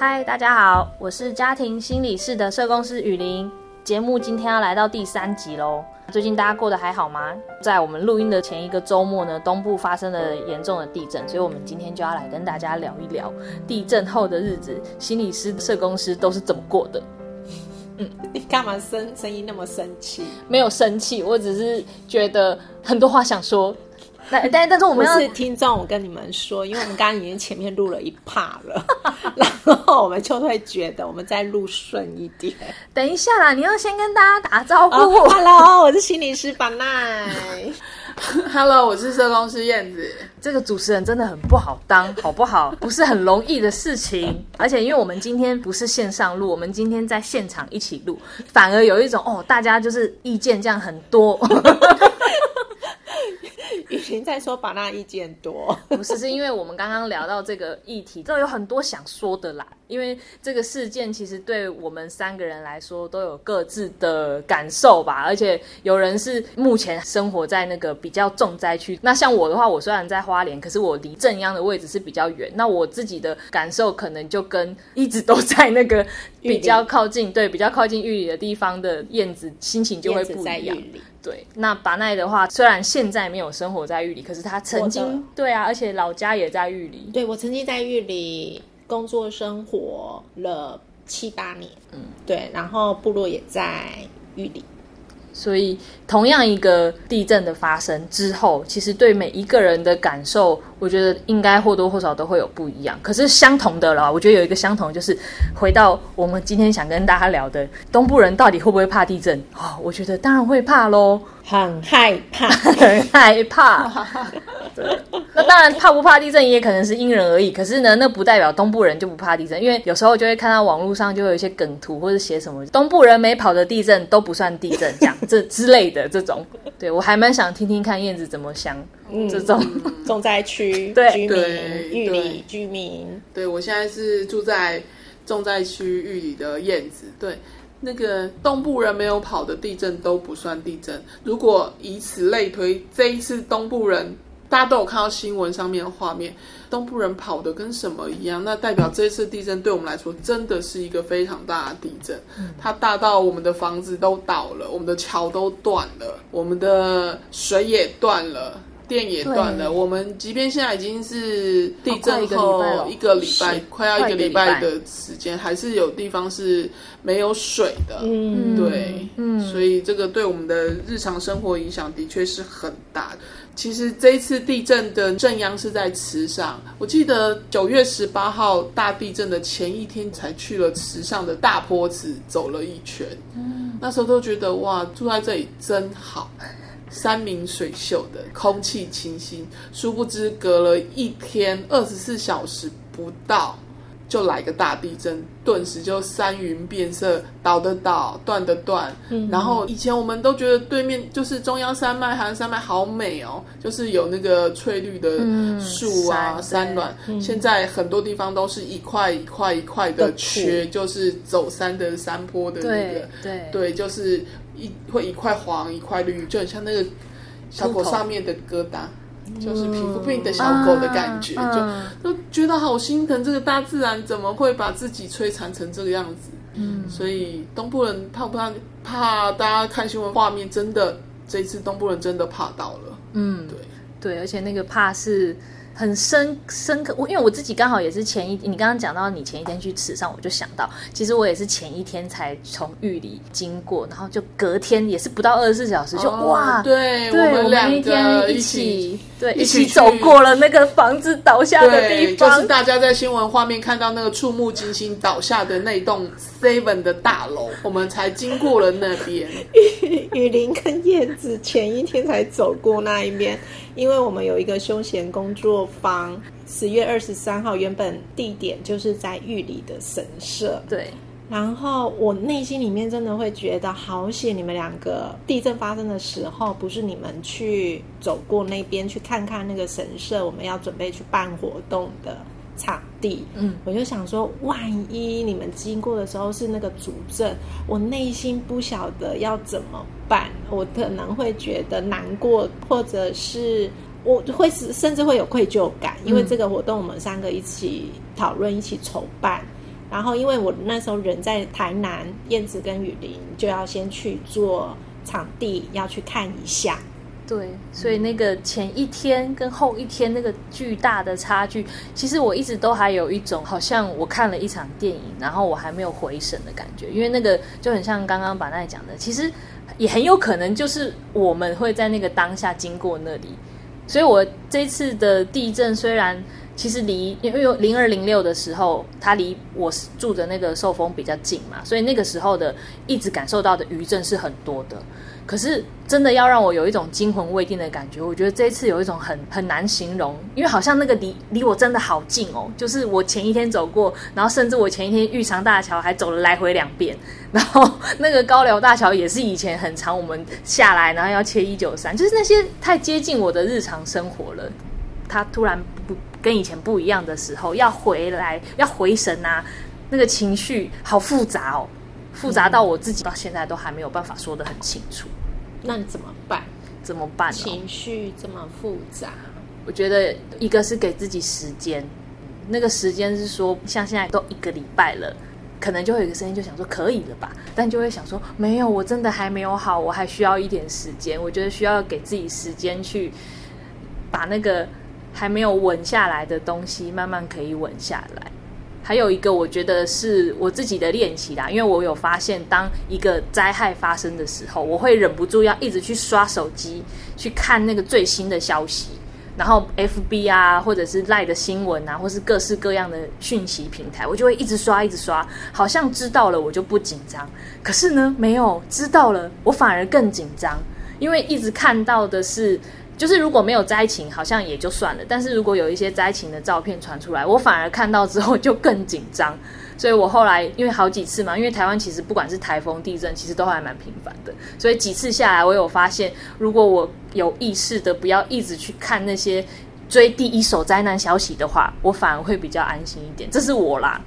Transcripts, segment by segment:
嗨，大家好，我是家庭心理室的社工师雨林。节目今天要来到第三集喽。最近大家过得还好吗？在我们录音的前一个周末呢，东部发生了严重的地震，所以我们今天就要来跟大家聊一聊地震后的日子，心理师、社工师都是怎么过的。嗯，你干嘛声声音那么生气？没有生气，我只是觉得很多话想说。但但但是我们是听众，我跟你们说，因为我们刚刚已经前面录了一趴了，然后我们就会觉得我们再录顺一点。等一下啦，你要先跟大家打招呼。Hello，我是心理师板奈。Hello，我是社工师燕子。这个主持人真的很不好当，好不好？不是很容易的事情。而且因为我们今天不是线上录，我们今天在现场一起录，反而有一种哦，大家就是意见这样很多。雨晴在说把那意见多，不是是因为我们刚刚聊到这个议题，都有很多想说的啦。因为这个事件其实对我们三个人来说都有各自的感受吧，而且有人是目前生活在那个比较重灾区。那像我的话，我虽然在花莲，可是我离正央的位置是比较远。那我自己的感受可能就跟一直都在那个比较靠近，对，比较靠近玉里的地方的燕子心情就会不一样。对，那巴奈的话，虽然现在没有生活在玉里，可是他曾经对啊，而且老家也在玉里。对我曾经在玉里工作生活了七八年，嗯，对，然后部落也在玉里。所以，同样一个地震的发生之后，其实对每一个人的感受，我觉得应该或多或少都会有不一样。可是相同的啦，我觉得有一个相同，就是回到我们今天想跟大家聊的，东部人到底会不会怕地震？哦，我觉得当然会怕喽。很害怕，很 害怕。对，那当然怕不怕地震也可能是因人而异。可是呢，那不代表东部人就不怕地震，因为有时候就会看到网络上就会有一些梗图或者写什么东部人没跑的地震都不算地震，这样这之类的这种。对我还蛮想听听看燕子怎么想 这种重灾区居民、玉里居民。对我现在是住在重灾区玉里的燕子。对。那个东部人没有跑的地震都不算地震。如果以此类推，这一次东部人大家都有看到新闻上面的画面，东部人跑的跟什么一样？那代表这次地震对我们来说真的是一个非常大的地震。它大到我们的房子都倒了，我们的桥都断了，我们的水也断了。电也断了。我们即便现在已经是地震后一个礼拜，快要一个礼拜的时间，还是有地方是没有水的。嗯，对，嗯，所以这个对我们的日常生活影响的确是很大的。其实这一次地震的震央是在池上，我记得九月十八号大地震的前一天才去了池上的大坡池走了一圈。嗯，那时候都觉得哇，住在这里真好。山明水秀的空气清新，殊不知隔了一天二十四小时不到，就来个大地震，顿时就山云变色，倒的倒，断的断。然后以前我们都觉得对面就是中央山脉、韩山脉好美哦，就是有那个翠绿的树啊、山峦。现在很多地方都是一块一块一块的缺，就是走山的山坡的那个，对对，就是。一会一块黄一块绿，就很像那个小狗上面的疙瘩，就是皮肤病的小狗的感觉，就都觉得好心疼。这个大自然怎么会把自己摧残成这个样子？嗯，所以东部人怕不怕？怕大家看新闻画面，真的这一次东部人真的怕到了。嗯，对对，而且那个怕是。很深深刻，我因为我自己刚好也是前一，你刚刚讲到你前一天去池上，我就想到，其实我也是前一天才从玉里经过，然后就隔天也是不到二十四小时就哇，对，对，我们两个一起对一起走过了那个房子倒下的地方，就是大家在新闻画面看到那个触目惊心倒下的那栋 Seven 的大楼，我们才经过了那边。雨林跟叶子前一天才走过那一边。因为我们有一个休闲工作坊，十月二十三号，原本地点就是在玉里的神社。对，然后我内心里面真的会觉得好险，你们两个地震发生的时候，不是你们去走过那边去看看那个神社，我们要准备去办活动的场地。嗯，我就想说，万一你们经过的时候是那个主震，我内心不晓得要怎么。办，我可能会觉得难过，或者是我会是甚至会有愧疚感，因为这个活动我们三个一起讨论、一起筹办，然后因为我那时候人在台南，燕子跟雨林就要先去做场地，要去看一下。对，所以那个前一天跟后一天那个巨大的差距，其实我一直都还有一种好像我看了一场电影，然后我还没有回神的感觉，因为那个就很像刚刚板奈讲的，其实也很有可能就是我们会在那个当下经过那里，所以我这次的地震虽然其实离因为有零二零六的时候，它离我住的那个受风比较近嘛，所以那个时候的一直感受到的余震是很多的。可是真的要让我有一种惊魂未定的感觉，我觉得这一次有一种很很难形容，因为好像那个离离我真的好近哦，就是我前一天走过，然后甚至我前一天玉长大桥还走了来回两遍，然后那个高寮大桥也是以前很长，我们下来然后要切一九三，就是那些太接近我的日常生活了，它突然不跟以前不一样的时候，要回来要回神啊，那个情绪好复杂哦。复杂到我自己到现在都还没有办法说得很清楚，那你怎么办？怎么办？情绪这么复杂，我觉得一个是给自己时间，那个时间是说，像现在都一个礼拜了，可能就会有一个声音就想说可以了吧，但就会想说没有，我真的还没有好，我还需要一点时间。我觉得需要给自己时间去把那个还没有稳下来的东西慢慢可以稳下来。还有一个，我觉得是我自己的练习啦，因为我有发现，当一个灾害发生的时候，我会忍不住要一直去刷手机，去看那个最新的消息，然后 F B 啊，或者是赖的新闻啊，或是各式各样的讯息平台，我就会一直刷，一直刷，好像知道了我就不紧张，可是呢，没有知道了，我反而更紧张，因为一直看到的是。就是如果没有灾情，好像也就算了。但是如果有一些灾情的照片传出来，我反而看到之后就更紧张。所以我后来因为好几次嘛，因为台湾其实不管是台风、地震，其实都还蛮频繁的。所以几次下来，我有发现，如果我有意识的不要一直去看那些追第一手灾难消息的话，我反而会比较安心一点。这是我啦，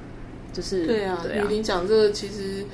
就是对啊。雨林讲这个其实。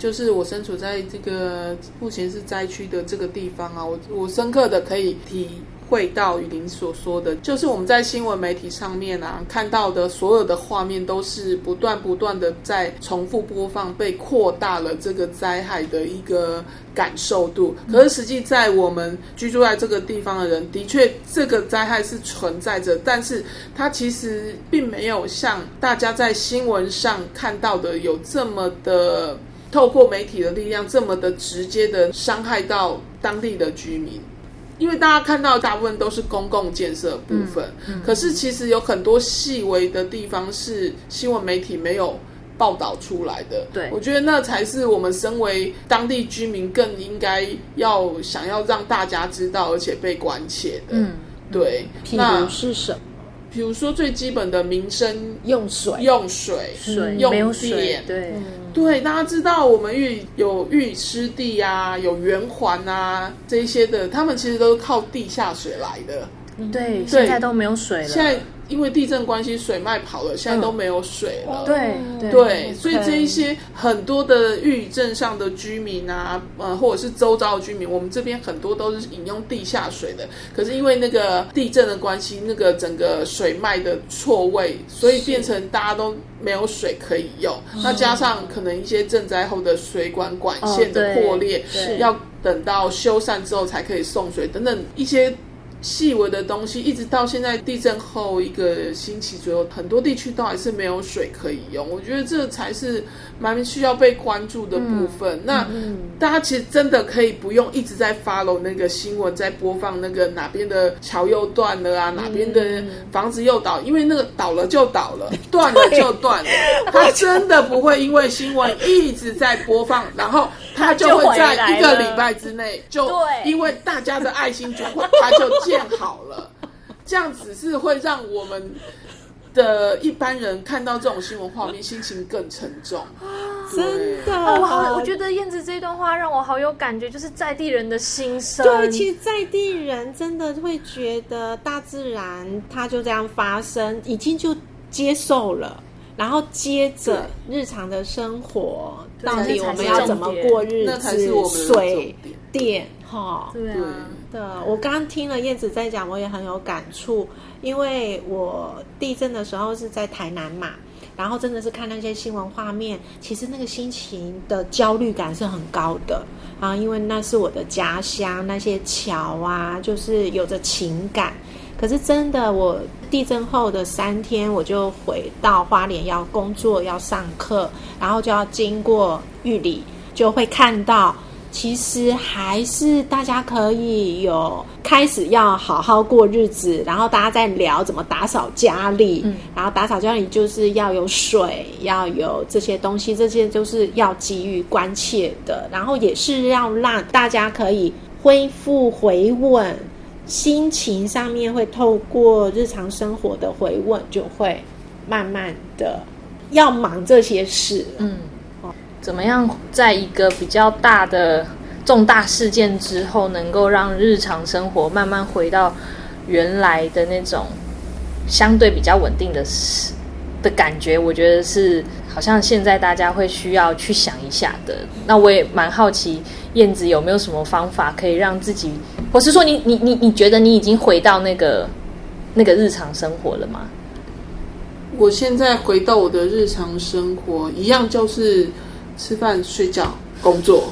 就是我身处在这个目前是灾区的这个地方啊，我我深刻的可以体会到雨林所说的，就是我们在新闻媒体上面啊看到的所有的画面都是不断不断的在重复播放，被扩大了这个灾害的一个感受度。可是实际在我们居住在这个地方的人，的确这个灾害是存在着，但是它其实并没有像大家在新闻上看到的有这么的。透过媒体的力量，这么的直接的伤害到当地的居民，因为大家看到大部分都是公共建设部分，可是其实有很多细微的地方是新闻媒体没有报道出来的。对，我觉得那才是我们身为当地居民更应该要想要让大家知道而且被关切的。嗯，对。那是什么？比如说最基本的民生用水、用水、水用电，对对，大家知道我们玉有玉湿地啊，有圆环啊这一些的，他们其实都是靠地下水来的。对，现在都没有水了。现在。因为地震关系，水脉跑了，现在都没有水了。对对，所以这一些很多的玉镇上的居民啊，呃，或者是周遭的居民，我们这边很多都是饮用地下水的。可是因为那个地震的关系，那个整个水脉的错位，所以变成大家都没有水可以用。那加上可能一些震灾后的水管管线的破裂，要等到修缮之后才可以送水，等等一些。细微的东西，一直到现在地震后一个星期左右，很多地区都还是没有水可以用。我觉得这才是蛮需要被关注的部分。那大家其实真的可以不用一直在 follow 那个新闻，在播放那个哪边的桥又断了啊，哪边的房子又倒，因为那个倒了就倒了，断了就断了。它真的不会因为新闻一直在播放，然后他就会在一个礼拜之内就因为大家的爱心就会，他就。建好了，这样子是会让我们的一般人看到这种新闻画面，心情更沉重。真的，我好，我觉得燕子这段话让我好有感觉，就是在地人的心声。对，其实在地人真的会觉得大自然它就这样发生，已经就接受了，然后接着日常的生活，到底我们要怎么过日子？水电，哈，对啊。的，我刚刚听了燕子在讲，我也很有感触，因为我地震的时候是在台南嘛，然后真的是看那些新闻画面，其实那个心情的焦虑感是很高的啊，因为那是我的家乡，那些桥啊，就是有着情感。可是真的，我地震后的三天，我就回到花莲要工作、要上课，然后就要经过玉里，就会看到。其实还是大家可以有开始要好好过日子，然后大家在聊怎么打扫家里，然后打扫家里就是要有水，要有这些东西，这些都是要给予关切的，然后也是要让大家可以恢复回稳，心情上面会透过日常生活的回稳，就会慢慢的要忙这些事，嗯。怎么样，在一个比较大的重大事件之后，能够让日常生活慢慢回到原来的那种相对比较稳定的的感觉？我觉得是好像现在大家会需要去想一下的。那我也蛮好奇，燕子有没有什么方法可以让自己，或是说你你你你觉得你已经回到那个那个日常生活了吗？我现在回到我的日常生活，一样就是。吃饭、睡觉、工作，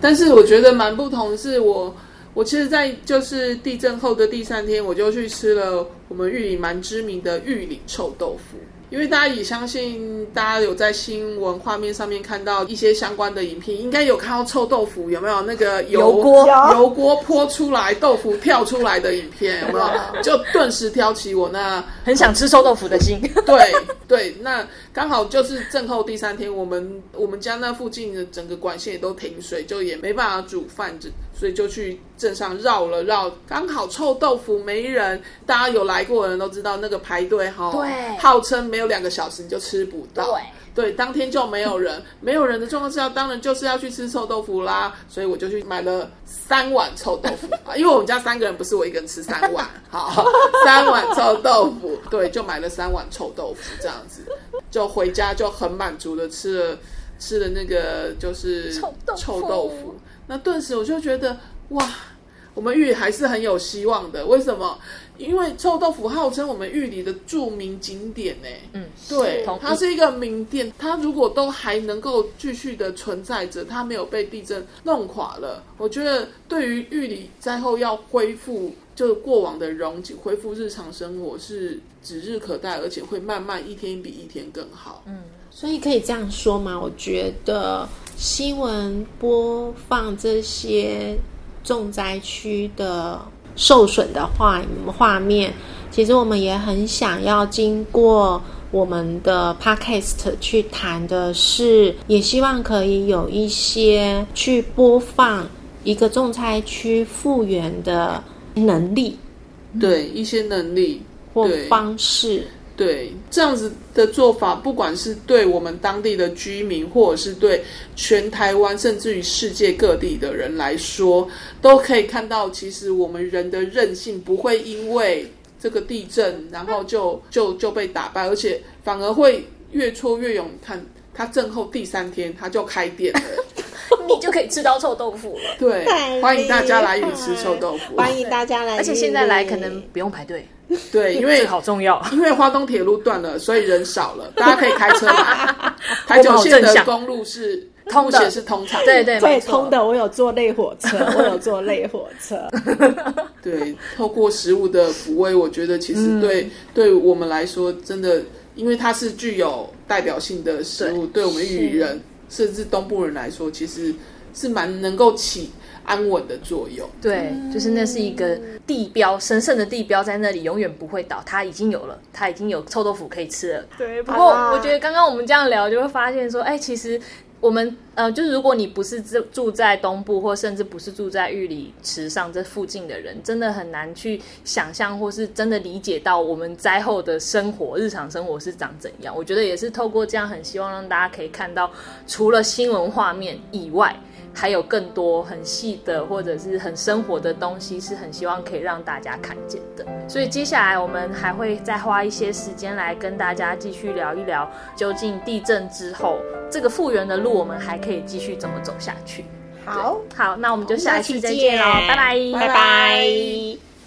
但是我觉得蛮不同的是，我我其实，在就是地震后的第三天，我就去吃了我们玉里蛮知名的玉里臭豆腐。因为大家也相信，大家有在新闻画面上面看到一些相关的影片，应该有看到臭豆腐有没有那个油锅油锅泼出来，豆腐跳出来的影片有没有？就顿时挑起我那很想吃臭豆腐的心。对对，那刚好就是震后第三天，我们我们家那附近的整个管线也都停水，就也没办法煮饭，所以就去镇上绕了绕，刚好臭豆腐没人。大家有来过的人都知道，那个排队哈，对，号称没。有两个小时你就吃不到，对对，当天就没有人，没有人的状况下，当然就是要去吃臭豆腐啦。所以我就去买了三碗臭豆腐啊，因为我们家三个人不是我一个人吃三碗，好，三碗臭豆腐，对，就买了三碗臭豆腐，这样子就回家就很满足的吃了吃了那个就是臭豆腐，那顿时我就觉得哇，我们玉还是很有希望的，为什么？因为臭豆腐号称我们玉里的著名景点呢，嗯，对，它是一个名店，它如果都还能够继续的存在着，它没有被地震弄垮了，我觉得对于玉里灾后要恢复就过往的荣景，恢复日常生活是指日可待，而且会慢慢一天比一天更好。嗯，所以可以这样说吗？我觉得新闻播放这些重灾区的。受损的画画面，其实我们也很想要经过我们的 podcast 去谈的是，也希望可以有一些去播放一个重灾区复原的能力，对一些能力或方式。对这样子的做法，不管是对我们当地的居民，或者是对全台湾，甚至于世界各地的人来说，都可以看到，其实我们人的韧性不会因为这个地震，然后就就就被打败，而且反而会越挫越勇。看他震后第三天，他就开店了，你就可以吃到臭豆腐了。对，欢迎大家来鱼吃臭豆腐，欢迎大家来，而且现在来可能不用排队。对，因为好重要，因为花东铁路断了，所以人少了，大家可以开车来。台九线的公路是通的，是通畅，对对，对通的。我有坐类火车，我有坐类火车。对，透过食物的抚慰，我觉得其实对对我们来说，真的，因为它是具有代表性的食物，对我们语人甚至东部人来说，其实是蛮能够起。安稳的作用，对，就是那是一个地标，神圣的地标在那里永远不会倒。它已经有了，它已经有臭豆腐可以吃了。对，不过我觉得刚刚我们这样聊，就会发现说，哎，其实我们呃，就是如果你不是住住在东部，或甚至不是住在玉里池上这附近的人，真的很难去想象，或是真的理解到我们灾后的生活、日常生活是长怎样。我觉得也是透过这样，很希望让大家可以看到，除了新闻画面以外。还有更多很细的或者是很生活的东西，是很希望可以让大家看见的。所以接下来我们还会再花一些时间来跟大家继续聊一聊，究竟地震之后这个复原的路，我们还可以继续怎么走下去。好，好，那我们就下一期再见喽，拜拜，拜拜。